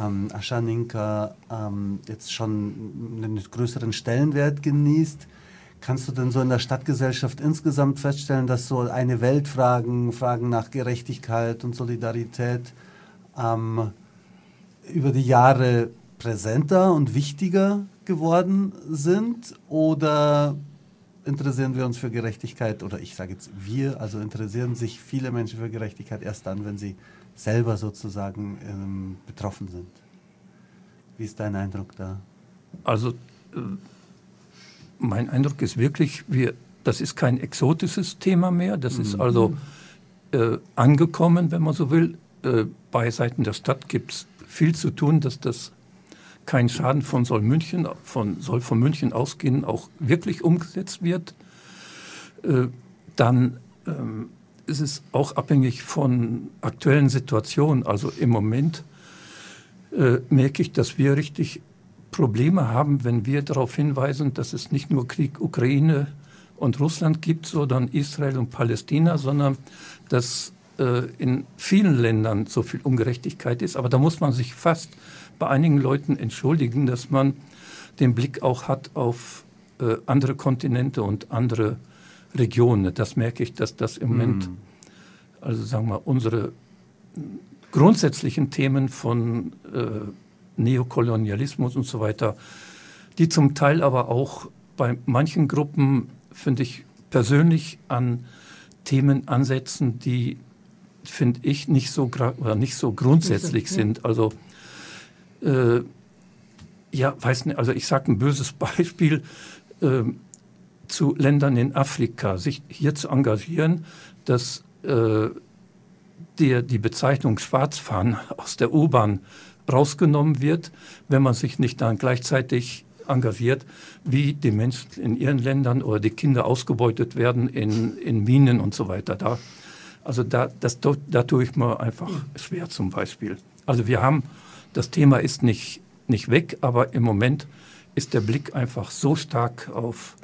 ähm, Aschaninka ähm, jetzt schon einen größeren Stellenwert genießt. Kannst du denn so in der Stadtgesellschaft insgesamt feststellen, dass so eine Weltfragen, Fragen nach Gerechtigkeit und Solidarität ähm, über die Jahre präsenter und wichtiger geworden sind oder interessieren wir uns für Gerechtigkeit oder ich sage jetzt wir, also interessieren sich viele Menschen für Gerechtigkeit erst dann, wenn sie selber sozusagen ähm, betroffen sind. Wie ist dein Eindruck da? Also äh, mein Eindruck ist wirklich, wir, das ist kein exotisches Thema mehr, das mhm. ist also äh, angekommen, wenn man so will. Äh, bei Seiten der Stadt gibt es viel zu tun, dass das kein Schaden von soll München, von, soll von München ausgehen, auch wirklich umgesetzt wird. Äh, dann ähm, ist es auch abhängig von aktuellen Situationen. Also im Moment äh, merke ich, dass wir richtig Probleme haben, wenn wir darauf hinweisen, dass es nicht nur Krieg Ukraine und Russland gibt, sondern Israel und Palästina, sondern dass äh, in vielen Ländern so viel Ungerechtigkeit ist. Aber da muss man sich fast bei einigen Leuten entschuldigen, dass man den Blick auch hat auf äh, andere Kontinente und andere Regionen. Das merke ich, dass das im Moment, mm. also sagen wir, unsere grundsätzlichen Themen von äh, Neokolonialismus und so weiter, die zum Teil aber auch bei manchen Gruppen, finde ich persönlich, an Themen ansetzen, die, finde ich, nicht so, oder nicht so grundsätzlich sind. Also, äh, ja, weiß nicht, also ich sage ein böses *laughs* Beispiel, äh, zu Ländern in Afrika, sich hier zu engagieren, dass äh, der, die Bezeichnung Schwarzfahren *laughs* aus der U-Bahn rausgenommen wird, wenn man sich nicht dann gleichzeitig engagiert, wie die Menschen in ihren Ländern oder die Kinder ausgebeutet werden in, in Minen und so weiter. Da, also da, das, da tue ich mir einfach schwer zum Beispiel. Also wir haben, das Thema ist nicht, nicht weg, aber im Moment ist der Blick einfach so stark auf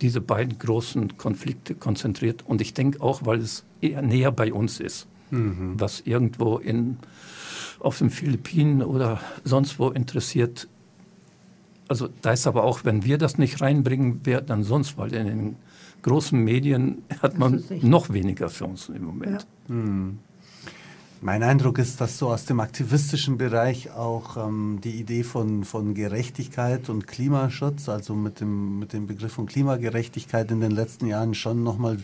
diese beiden großen Konflikte konzentriert. Und ich denke auch, weil es eher näher bei uns ist, mhm. was irgendwo in auf den Philippinen oder sonst wo interessiert. Also da ist aber auch, wenn wir das nicht reinbringen, wer dann sonst, weil in den großen Medien hat man noch weniger Chancen im Moment. Ja. Hm. Mein Eindruck ist, dass so aus dem aktivistischen Bereich auch ähm, die Idee von, von Gerechtigkeit und Klimaschutz, also mit dem, mit dem Begriff von Klimagerechtigkeit in den letzten Jahren schon nochmal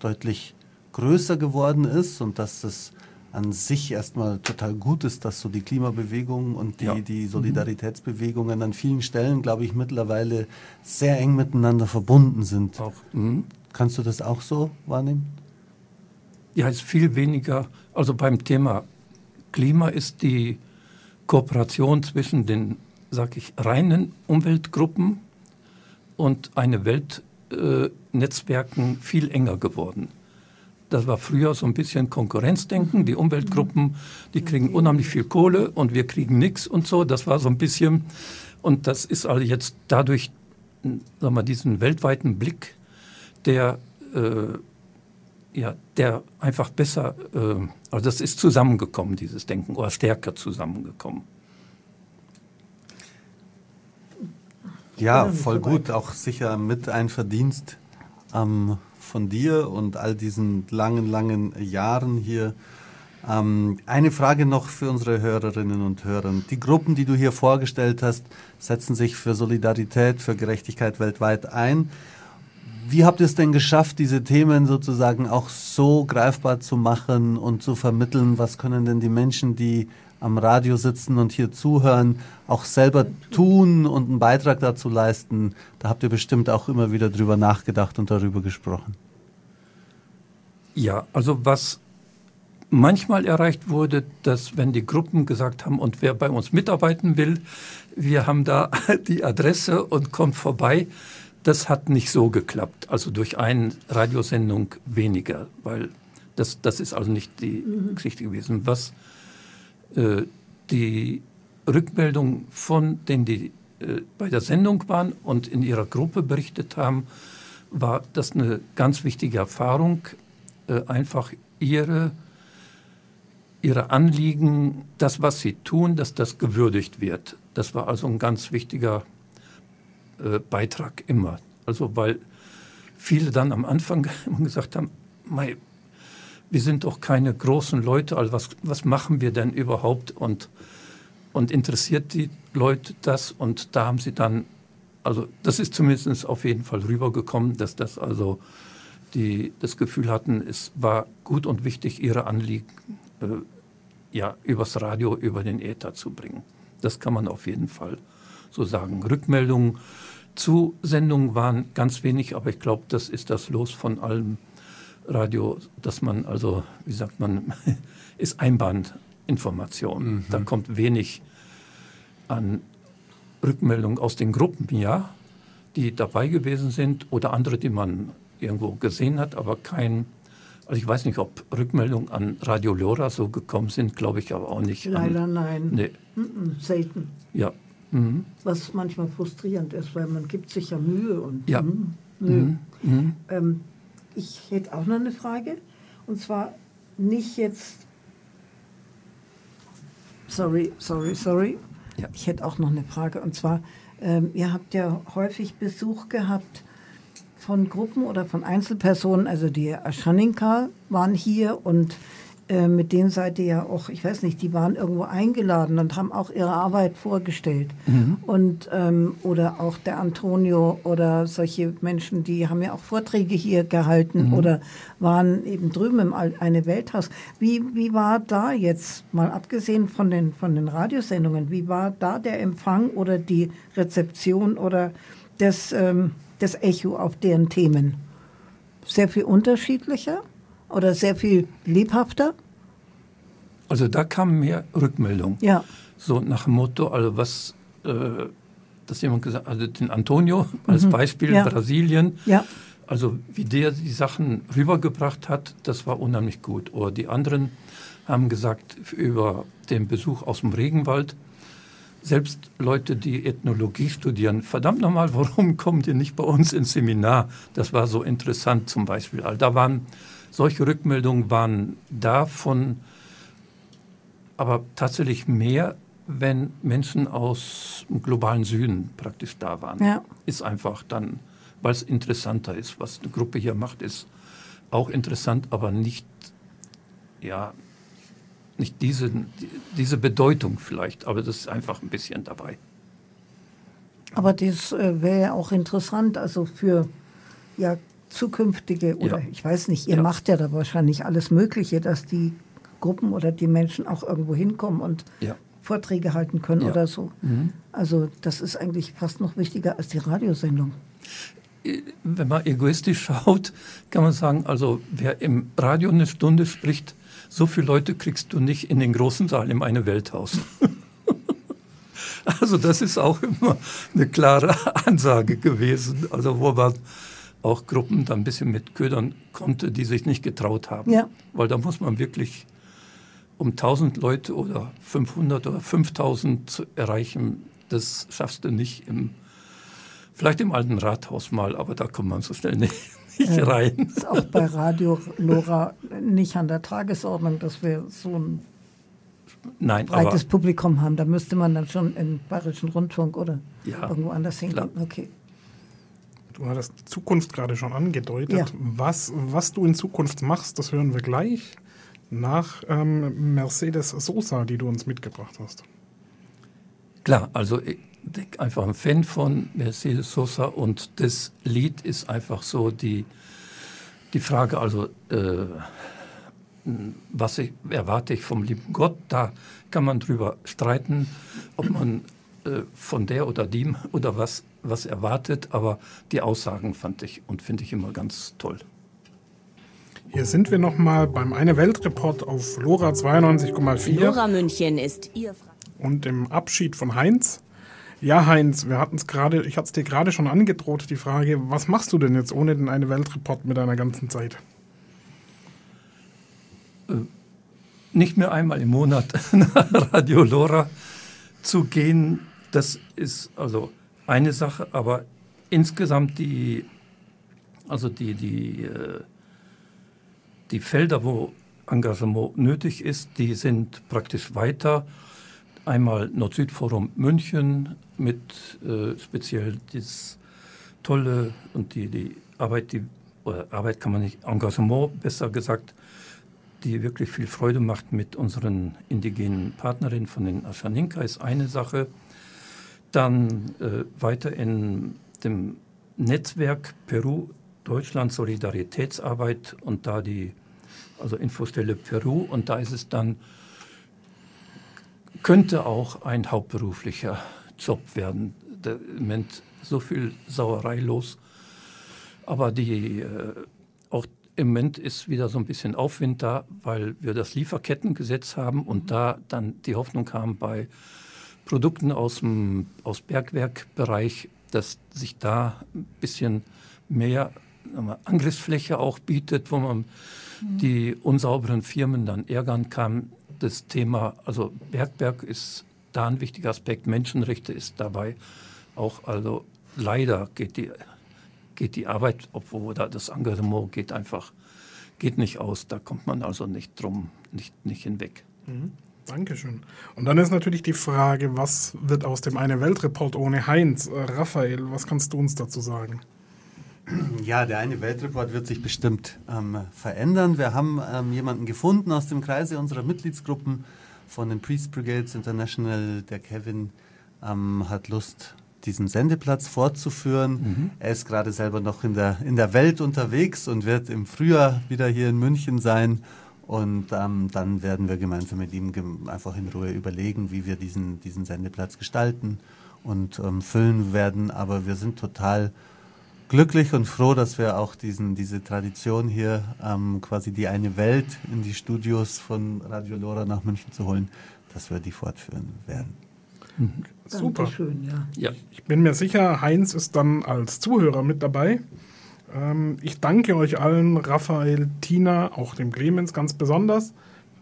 deutlich größer geworden ist und dass es an sich erstmal total gut ist, dass so die Klimabewegung und die, ja. die mhm. Solidaritätsbewegungen an vielen Stellen, glaube ich, mittlerweile sehr eng miteinander verbunden sind. Auch. Mhm. Kannst du das auch so wahrnehmen? Ja, es ist viel weniger. Also beim Thema Klima ist die Kooperation zwischen den, sag ich, reinen Umweltgruppen und eine Weltnetzwerken äh, viel enger geworden. Das war früher so ein bisschen Konkurrenzdenken. Die Umweltgruppen, die kriegen unheimlich viel Kohle und wir kriegen nichts und so. Das war so ein bisschen, und das ist also jetzt dadurch, sagen wir, diesen weltweiten Blick, der, äh, ja, der einfach besser, äh, also das ist zusammengekommen, dieses Denken, oder stärker zusammengekommen. Ja, voll gut. Auch sicher mit ein Verdienst am von dir und all diesen langen, langen Jahren hier. Ähm, eine Frage noch für unsere Hörerinnen und Hörer. Die Gruppen, die du hier vorgestellt hast, setzen sich für Solidarität, für Gerechtigkeit weltweit ein. Wie habt ihr es denn geschafft, diese Themen sozusagen auch so greifbar zu machen und zu vermitteln? Was können denn die Menschen, die am Radio sitzen und hier zuhören, auch selber tun und einen Beitrag dazu leisten. Da habt ihr bestimmt auch immer wieder drüber nachgedacht und darüber gesprochen. Ja, also was manchmal erreicht wurde, dass wenn die Gruppen gesagt haben, und wer bei uns mitarbeiten will, wir haben da *laughs* die Adresse und kommt vorbei, das hat nicht so geklappt. Also durch eine Radiosendung weniger, weil das, das ist also nicht die. Geschichte gewesen. Was die Rückmeldung von denen, die äh, bei der Sendung waren und in ihrer Gruppe berichtet haben, war das eine ganz wichtige Erfahrung, äh, einfach ihre, ihre Anliegen, das, was sie tun, dass das gewürdigt wird. Das war also ein ganz wichtiger Beitrag immer. Also weil viele dann am Anfang *laughs* gesagt haben, wir sind doch keine großen Leute, also was, was machen wir denn überhaupt und, und interessiert die Leute das? Und da haben sie dann, also das ist zumindest auf jeden Fall rübergekommen, dass das also die das Gefühl hatten, es war gut und wichtig, ihre Anliegen äh, ja, übers Radio, über den Äther zu bringen. Das kann man auf jeden Fall so sagen. Rückmeldungen zu Sendungen waren ganz wenig, aber ich glaube, das ist das Los von allem Radio, dass man also, wie sagt man, *laughs* ist Einbahninformation. Mhm. Da kommt wenig an Rückmeldungen aus den Gruppen, ja, die dabei gewesen sind oder andere, die man irgendwo gesehen hat, aber kein, also ich weiß nicht, ob Rückmeldungen an Radio Lora so gekommen sind, glaube ich aber auch nicht. Leider an, nein. Nee, Mhm, selten. ja. Mhm. Was manchmal frustrierend ist, weil man gibt sich ja Mühe und Ja. mhm, nö. Mhm. Ähm, ich hätte auch noch eine Frage. Und zwar nicht jetzt. Sorry, sorry, sorry. Ja. Ich hätte auch noch eine Frage. Und zwar, ähm, ihr habt ja häufig Besuch gehabt von Gruppen oder von Einzelpersonen. Also die Aschaninka waren hier und äh, mit denen seid ihr ja auch, ich weiß nicht, die waren irgendwo eingeladen und haben auch ihre Arbeit vorgestellt. Und, ähm, oder auch der Antonio oder solche Menschen, die haben ja auch Vorträge hier gehalten oder waren eben drüben im Al- eine Welthaus. Wie, wie war da jetzt, mal abgesehen von den, von den Radiosendungen, wie war da der Empfang oder die Rezeption oder das, ähm, das Echo auf deren Themen? Sehr viel unterschiedlicher oder sehr viel lebhafter? Also da kam mehr Rückmeldung. Ja. So nach dem Motto, also was, äh, dass jemand gesagt also den Antonio als Beispiel, Mhm. Ja. Brasilien, Ja. also wie der die Sachen rübergebracht hat, das war unheimlich gut. Oder die anderen haben gesagt über den Besuch aus dem Regenwald, selbst Leute, die Ethnologie studieren, verdammt nochmal, *laughs* warum kommt ihr nicht bei uns ins Seminar? Das war so interessant zum Beispiel. Also da waren solche Rückmeldungen waren da von, aber tatsächlich mehr, wenn Menschen aus dem globalen Süden praktisch da waren. Ja. Ist einfach dann, weil es interessanter ist. Was eine Gruppe hier macht, ist auch interessant, aber nicht, ja, nicht diese, diese Bedeutung vielleicht, aber das ist einfach ein bisschen dabei. Aber das äh, wäre ja auch interessant, also für ja, zukünftige, oder Ja. ich weiß nicht, ihr Ja. macht ja da wahrscheinlich alles Mögliche, dass die Gruppen oder die Menschen auch irgendwo hinkommen und Ja. Vorträge halten können oder so. Also das ist eigentlich fast noch wichtiger als die Radiosendung. Wenn man egoistisch *laughs* schaut, kann man sagen, also wer im Radio eine Stunde spricht, so viele Leute kriegst du nicht in den großen Saal im eine Welthaus. *laughs* Also das ist auch immer eine klare *laughs* Ansage gewesen, also wo man auch Gruppen dann ein bisschen mit ködern konnte, die sich nicht getraut haben. Ja. Weil da muss man wirklich um 1000 Leute oder 500 oder 5000 zu erreichen, das schaffst du nicht im, vielleicht im alten Rathaus mal, aber da kommt man so schnell nicht, *laughs* nicht rein. Ist auch bei Radio Lora nicht an der Tagesordnung, dass wir so ein Nein, breites Publikum haben. Da müsste man dann schon im Bayerischen Rundfunk oder Ja, irgendwo anders klar. Okay. Du hattest die Zukunft gerade schon angedeutet. Ja. Was, was du in Zukunft machst, das hören wir gleich nach ähm, Mercedes Sosa, die du uns mitgebracht hast. Klar, also ich bin einfach ein Fan von Mercedes Sosa und das Lied ist einfach so die, die Frage, also äh, was ich, erwarte ich vom lieben Gott, da kann man drüber streiten, ob man äh, von der oder dem *laughs* oder was, was erwartet, aber die Aussagen fand ich und finde ich immer ganz toll. Hier sind wir nochmal beim Eine Welt-Report auf LoRa 92,4 Lora München ist Ihr Fra und im Abschied von Heinz. Ja, Heinz, wir hatten es gerade, ich hatte es dir gerade schon angedroht, die Frage, was machst du denn jetzt ohne den Eine Welt-Report mit deiner ganzen Zeit? nicht mehr einmal im Monat *laughs* nach Radio Lora zu gehen, das ist also eine Sache, aber insgesamt die, also die, die, äh, die Felder, wo Engagement nötig ist, die sind praktisch weiter. Einmal Nord-Süd-Forum München mit äh, speziell das tolle und die, die Arbeit, die, Arbeit kann man nicht, Engagement besser gesagt, die wirklich viel Freude macht mit unseren indigenen Partnerinnen von den Aschaninka, ist eine Sache. Dann äh, weiter in dem Netzwerk Peru, Deutschland, Solidaritätsarbeit und da die, also Infostelle Peru und da ist es dann, könnte auch ein hauptberuflicher Job werden. Da Moment so viel Sauerei los. Aber die, äh, auch im Moment ist wieder so ein bisschen Aufwind da, weil wir das Lieferkettengesetz haben und da dann die Hoffnung haben bei Produkten aus dem aus Bergwerkbereich, dass sich da ein bisschen mehr Angriffsfläche auch bietet, wo man die unsauberen Firmen dann ärgern kann. Das Thema, also Bergberg ist da ein wichtiger Aspekt, Menschenrechte ist dabei auch, also leider geht die, geht die Arbeit, obwohl da das Engagement geht einfach, geht nicht aus, da kommt man also nicht drum, nicht, nicht hinweg. Mhm. Dankeschön. Und dann ist natürlich die Frage, was wird aus dem Eine Weltreport ohne Heinz? Äh, Raphael, was kannst du uns dazu sagen? Ja, der eine Weltreport wird sich bestimmt ähm, verändern. Wir haben ähm, jemanden gefunden aus dem Kreise unserer Mitgliedsgruppen von den Priest Brigades International. Der Kevin ähm, hat Lust, diesen Sendeplatz fortzuführen. Mhm. Er ist gerade selber noch in der, in der Welt unterwegs und wird im Frühjahr wieder hier in München sein. Und ähm, dann werden wir gemeinsam mit ihm einfach in Ruhe überlegen, wie wir diesen, diesen Sendeplatz gestalten und ähm, füllen werden. Aber wir sind total glücklich und froh, dass wir auch diesen, diese Tradition hier, ähm, quasi die eine Welt in die Studios von Radio Lora nach München zu holen, dass wir die fortführen werden. Mhm. Super. Schön, ja. ja. Ich bin mir sicher, Heinz ist dann als Zuhörer mit dabei. Ähm, ich danke euch allen, Raphael, Tina, auch dem Clemens ganz besonders,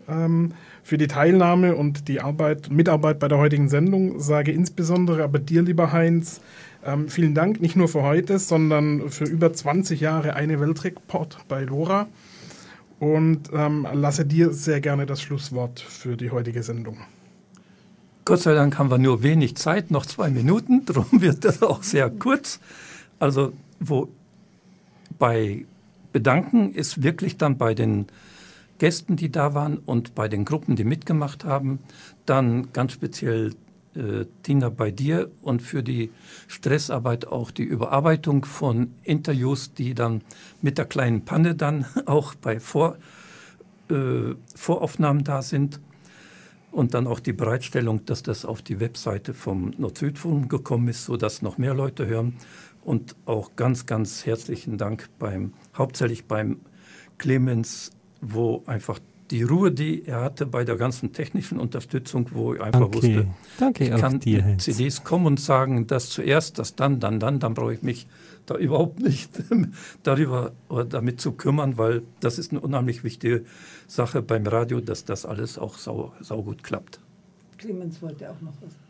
ähm, für die Teilnahme und die Arbeit, Mitarbeit bei der heutigen Sendung. Sage insbesondere aber dir, lieber Heinz, ähm, vielen Dank, nicht nur für heute, sondern für über 20 Jahre eine Weltreport bei Lora. Und ähm, lasse dir sehr gerne das Schlusswort für die heutige Sendung. Gott sei Dank haben wir nur wenig Zeit, noch zwei Minuten, *laughs* darum wird das auch sehr kurz. Also, wo bei Bedanken ist wirklich dann bei den Gästen, die da waren und bei den Gruppen, die mitgemacht haben, dann ganz speziell äh, Tina, bei dir und für die Stressarbeit auch die Überarbeitung von Interviews, die dann mit der kleinen Panne dann *laughs* auch bei Vor, äh, Voraufnahmen da sind. Und dann auch die Bereitstellung, dass das auf die Webseite vom Nord-Süd-Forum gekommen ist, sodass noch mehr Leute hören. Und auch ganz, ganz herzlichen Dank beim, hauptsächlich beim Clemens, wo einfach die Ruhe, die er hatte bei der ganzen technischen Unterstützung, wo ich einfach Danke. wusste, Danke ich kann dir, mit CDs kommen und sagen, das zuerst, das dann, dann, dann, dann brauche ich mich da überhaupt nicht *laughs* darüber oder damit zu kümmern, weil das ist eine unheimlich wichtige Sache beim Radio, dass das alles auch sau, sau gut klappt. Clemens wollte auch noch was.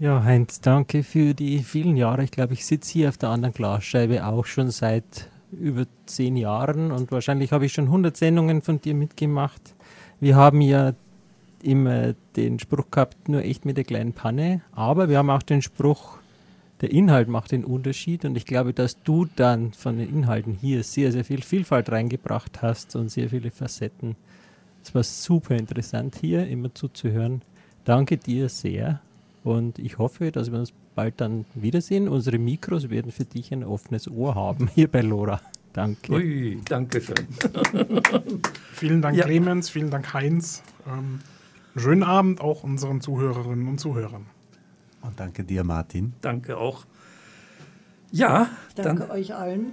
Ja, Heinz, danke für die vielen Jahre. Ich glaube, ich sitze hier auf der anderen Glasscheibe auch schon seit über zehn Jahren und wahrscheinlich habe ich schon 100 Sendungen von dir mitgemacht. Wir haben ja immer den Spruch gehabt, nur echt mit der kleinen Panne, aber wir haben auch den Spruch, der Inhalt macht den Unterschied und ich glaube, dass du dann von den Inhalten hier sehr, sehr viel Vielfalt reingebracht hast und sehr viele Facetten. Es war super interessant hier immer zuzuhören. Danke dir sehr und ich hoffe, dass wir uns bald dann wiedersehen. Unsere Mikros werden für dich ein offenes Ohr haben hier bei Lora. Danke. Ui, danke schön. *laughs* vielen Dank, ja. Clemens, vielen Dank, Heinz. Ähm, schönen Abend auch unseren Zuhörerinnen und Zuhörern. Und danke dir, Martin. Danke auch. Ja, danke dann, euch allen.